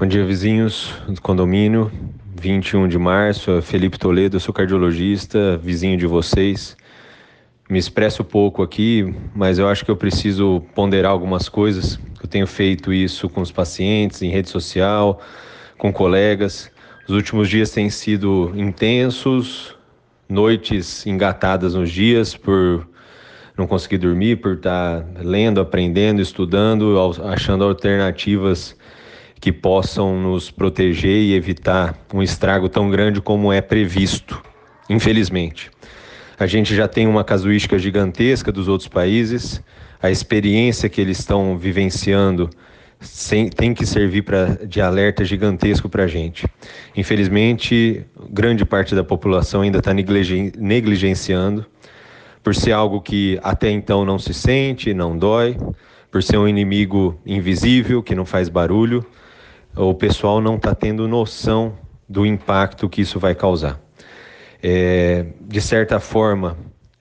Bom dia, vizinhos do condomínio. 21 de março, Felipe Toledo, sou cardiologista, vizinho de vocês. Me expresso pouco aqui, mas eu acho que eu preciso ponderar algumas coisas. Eu tenho feito isso com os pacientes, em rede social, com colegas. Os últimos dias têm sido intensos, noites engatadas nos dias por não conseguir dormir, por estar lendo, aprendendo, estudando, achando alternativas que possam nos proteger e evitar um estrago tão grande como é previsto, infelizmente. A gente já tem uma casuística gigantesca dos outros países, a experiência que eles estão vivenciando sem, tem que servir pra, de alerta gigantesco para a gente. Infelizmente, grande parte da população ainda está negligenciando, por ser algo que até então não se sente, não dói, por ser um inimigo invisível que não faz barulho o pessoal não está tendo noção do impacto que isso vai causar. É, de certa forma,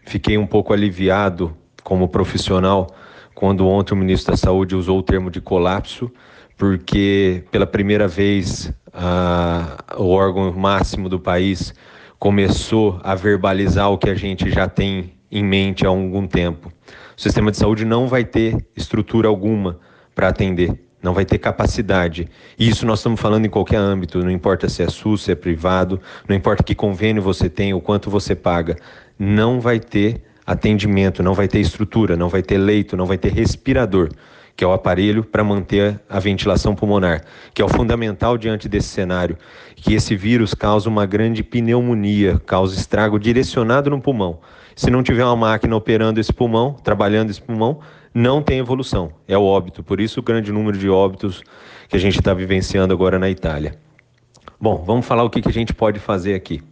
fiquei um pouco aliviado como profissional quando ontem o ministro da Saúde usou o termo de colapso, porque pela primeira vez a, o órgão máximo do país começou a verbalizar o que a gente já tem em mente há algum tempo. O sistema de saúde não vai ter estrutura alguma para atender não vai ter capacidade. E isso nós estamos falando em qualquer âmbito, não importa se é SUS, se é privado, não importa que convênio você tem, o quanto você paga, não vai ter atendimento, não vai ter estrutura, não vai ter leito, não vai ter respirador, que é o aparelho para manter a ventilação pulmonar, que é o fundamental diante desse cenário, que esse vírus causa uma grande pneumonia, causa estrago direcionado no pulmão. Se não tiver uma máquina operando esse pulmão, trabalhando esse pulmão, não tem evolução, é o óbito. Por isso o grande número de óbitos que a gente está vivenciando agora na Itália. Bom, vamos falar o que, que a gente pode fazer aqui.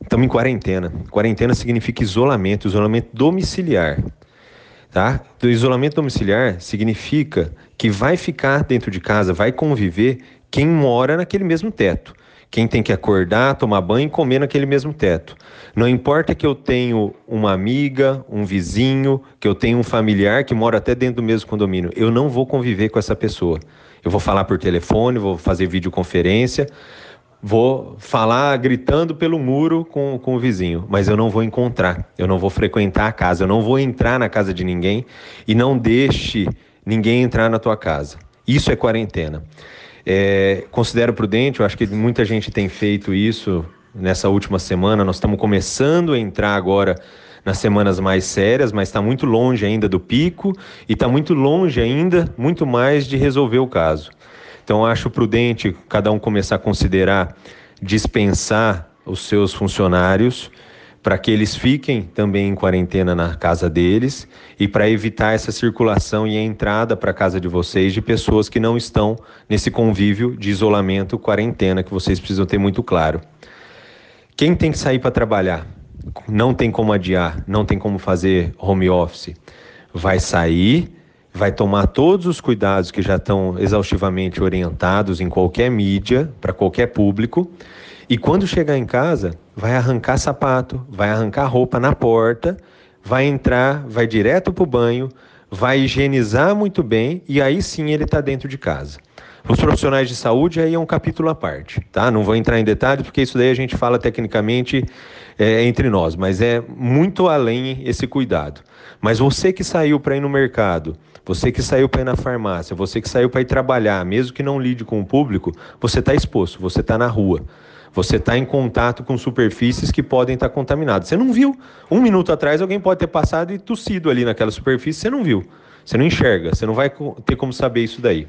Estamos em quarentena. Quarentena significa isolamento, isolamento domiciliar. Tá? Do isolamento domiciliar significa que vai ficar dentro de casa, vai conviver quem mora naquele mesmo teto quem tem que acordar, tomar banho e comer naquele mesmo teto. Não importa que eu tenho uma amiga, um vizinho, que eu tenho um familiar que mora até dentro do mesmo condomínio, eu não vou conviver com essa pessoa. Eu vou falar por telefone, vou fazer videoconferência, vou falar gritando pelo muro com, com o vizinho, mas eu não vou encontrar, eu não vou frequentar a casa, eu não vou entrar na casa de ninguém e não deixe ninguém entrar na tua casa. Isso é quarentena. É, considero prudente, eu acho que muita gente tem feito isso nessa última semana. Nós estamos começando a entrar agora nas semanas mais sérias, mas está muito longe ainda do pico e está muito longe ainda, muito mais de resolver o caso. Então, acho prudente cada um começar a considerar dispensar os seus funcionários para que eles fiquem também em quarentena na casa deles e para evitar essa circulação e a entrada para a casa de vocês de pessoas que não estão nesse convívio de isolamento, quarentena, que vocês precisam ter muito claro. Quem tem que sair para trabalhar? Não tem como adiar, não tem como fazer home office. Vai sair, vai tomar todos os cuidados que já estão exaustivamente orientados em qualquer mídia, para qualquer público e quando chegar em casa, vai arrancar sapato, vai arrancar roupa na porta, vai entrar, vai direto para o banho, vai higienizar muito bem e aí sim ele está dentro de casa. Os profissionais de saúde aí é um capítulo à parte, tá? Não vou entrar em detalhes porque isso daí a gente fala tecnicamente é, entre nós, mas é muito além esse cuidado. Mas você que saiu para ir no mercado, você que saiu para ir na farmácia, você que saiu para ir trabalhar, mesmo que não lide com o público, você está exposto, você está na rua. Você está em contato com superfícies que podem estar tá contaminadas. Você não viu. Um minuto atrás alguém pode ter passado e tossido ali naquela superfície, você não viu. Você não enxerga, você não vai ter como saber isso daí.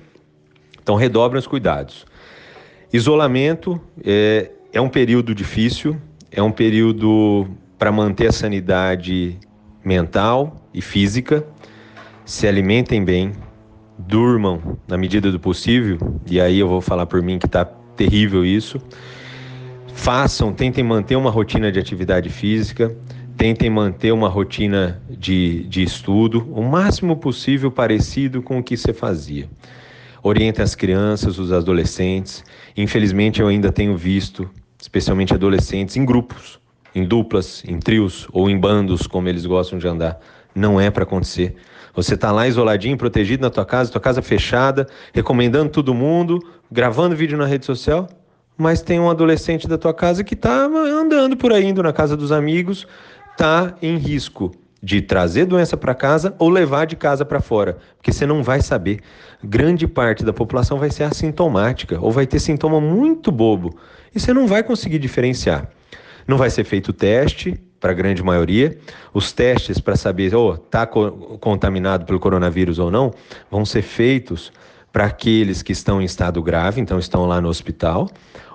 Então redobrem os cuidados. Isolamento é, é um período difícil, é um período para manter a sanidade mental e física. Se alimentem bem, durmam na medida do possível, e aí eu vou falar por mim que está terrível isso. Façam, tentem manter uma rotina de atividade física, tentem manter uma rotina de, de estudo, o máximo possível parecido com o que você fazia. Orientem as crianças, os adolescentes. Infelizmente, eu ainda tenho visto, especialmente adolescentes, em grupos, em duplas, em trios ou em bandos, como eles gostam de andar. Não é para acontecer. Você está lá isoladinho, protegido na tua casa, tua casa fechada, recomendando todo mundo, gravando vídeo na rede social, mas tem um adolescente da tua casa que está andando por aí, indo na casa dos amigos, está em risco de trazer doença para casa ou levar de casa para fora, porque você não vai saber. Grande parte da população vai ser assintomática ou vai ter sintoma muito bobo e você não vai conseguir diferenciar. Não vai ser feito teste para a grande maioria. Os testes para saber se oh, está co contaminado pelo coronavírus ou não vão ser feitos para aqueles que estão em estado grave, então estão lá no hospital,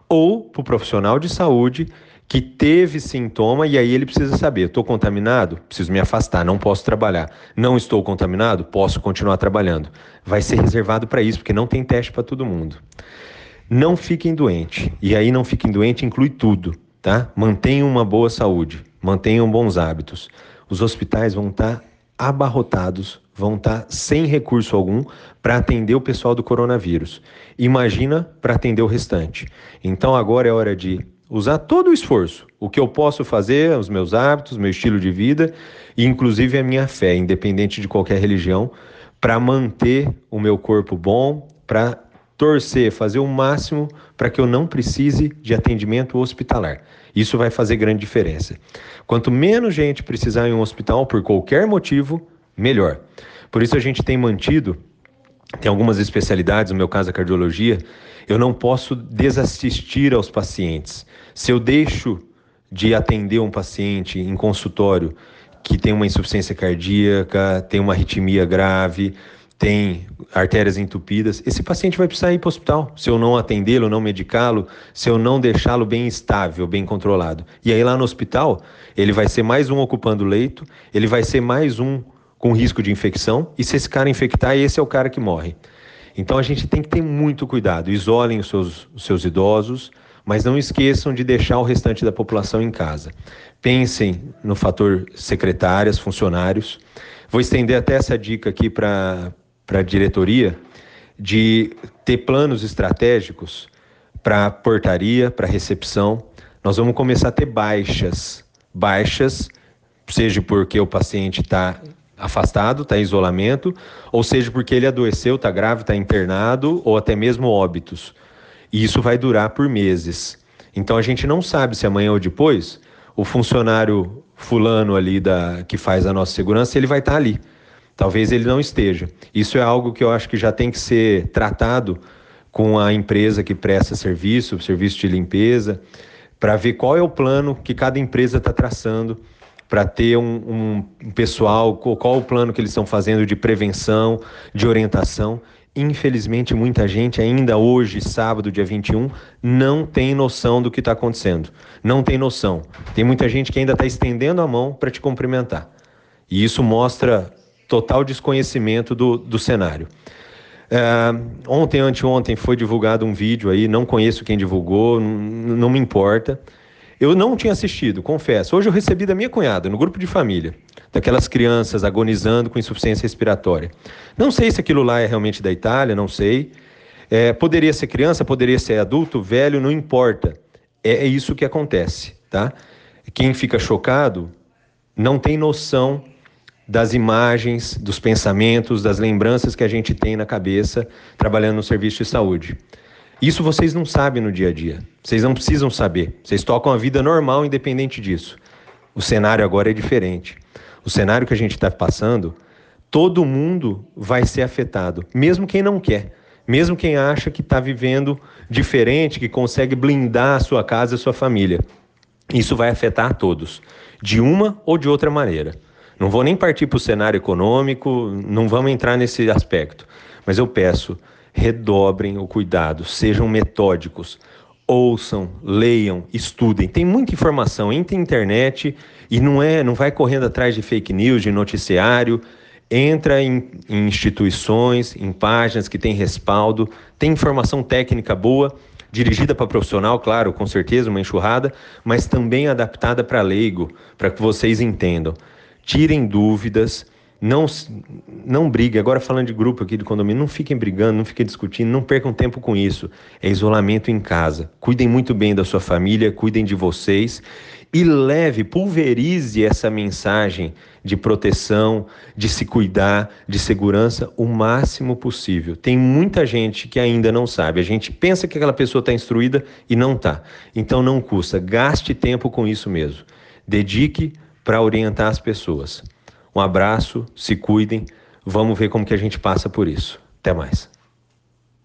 ou para o profissional de saúde que teve sintoma e aí ele precisa saber: estou contaminado? Preciso me afastar, não posso trabalhar. Não estou contaminado? Posso continuar trabalhando. Vai ser reservado para isso, porque não tem teste para todo mundo. Não fiquem doentes. E aí, não fiquem doentes inclui tudo, tá? Mantenham uma boa saúde, mantenham bons hábitos. Os hospitais vão estar tá abarrotados, vão estar tá sem recurso algum para atender o pessoal do coronavírus. Imagina para atender o restante. Então agora é hora de usar todo o esforço, o que eu posso fazer, os meus hábitos, meu estilo de vida e inclusive a minha fé, independente de qualquer religião, para manter o meu corpo bom, para torcer, fazer o máximo para que eu não precise de atendimento hospitalar. Isso vai fazer grande diferença. Quanto menos gente precisar em um hospital por qualquer motivo, melhor. Por isso a gente tem mantido, tem algumas especialidades, no meu caso a cardiologia, eu não posso desassistir aos pacientes. Se eu deixo de atender um paciente em consultório que tem uma insuficiência cardíaca, tem uma arritmia grave, tem artérias entupidas, esse paciente vai precisar ir para o hospital. Se eu não atendê-lo, não medicá-lo, se eu não deixá-lo bem estável, bem controlado. E aí lá no hospital, ele vai ser mais um ocupando leito, ele vai ser mais um com risco de infecção, e se esse cara infectar, esse é o cara que morre. Então a gente tem que ter muito cuidado. Isolem os seus, os seus idosos, mas não esqueçam de deixar o restante da população em casa. Pensem no fator secretárias, funcionários. Vou estender até essa dica aqui para a diretoria de ter planos estratégicos para portaria, para recepção. Nós vamos começar a ter baixas, baixas, seja porque o paciente está afastado, está em isolamento, ou seja porque ele adoeceu, está grave, está internado, ou até mesmo óbitos. E isso vai durar por meses. Então a gente não sabe se amanhã ou depois o funcionário fulano ali da que faz a nossa segurança ele vai estar ali. Talvez ele não esteja. Isso é algo que eu acho que já tem que ser tratado com a empresa que presta serviço, serviço de limpeza, para ver qual é o plano que cada empresa está traçando para ter um, um, pessoal, qual o plano que eles estão fazendo de prevenção, de orientação. Infelizmente, muita gente ainda hoje, sábado, dia 21, não tem noção do que está acontecendo. Não tem noção. Tem muita gente que ainda está estendendo a mão para te cumprimentar. E isso mostra total desconhecimento do, do cenário. É, ontem, anteontem, foi divulgado um vídeo aí, não conheço quem divulgou, não, não me importa. Eu não tinha assistido, confesso. Hoje eu recebi da minha cunhada, no grupo de família, daquelas crianças agonizando com insuficiência respiratória. Não sei se aquilo lá é realmente da Itália, não sei. É, poderia ser criança, poderia ser adulto, velho, não importa. É, é isso que acontece, tá? Quem fica chocado não tem noção das imagens, dos pensamentos, das lembranças que a gente tem na cabeça trabalhando no serviço de saúde. Isso vocês não sabem no dia a dia. Vocês não precisam saber. Vocês tocam a vida normal independente disso. O cenário agora é diferente. O cenário que a gente está passando, todo mundo vai ser afetado, mesmo quem não quer, mesmo quem acha que está vivendo diferente, que consegue blindar a sua casa a sua família. Isso vai afetar a todos, de uma ou de outra maneira. Não vou nem partir para o cenário econômico, não vamos entrar nesse aspecto, mas eu peço redobrem o cuidado, sejam metódicos, ouçam, leiam, estudem. Tem muita informação, entre internet e não é, não vai correndo atrás de fake news, de noticiário. Entra em, em instituições, em páginas que têm respaldo, tem informação técnica boa, dirigida para profissional, claro, com certeza, uma enxurrada, mas também adaptada para leigo, para que vocês entendam. Tirem dúvidas, Não, não brigue. Agora falando de grupo aqui de condomínio, não fiquem brigando, não fiquem discutindo, não percam tempo com isso. É isolamento em casa. Cuidem muito bem da sua família, cuidem de vocês e leve, pulverize essa mensagem de proteção, de se cuidar, de segurança o máximo possível. Tem muita gente que ainda não sabe. A gente pensa que aquela pessoa está instruída e não está. Então não custa. Gaste tempo com isso mesmo. Dedique para orientar as pessoas. Um abraço, se cuidem. Vamos ver como que a gente passa por isso. Até mais.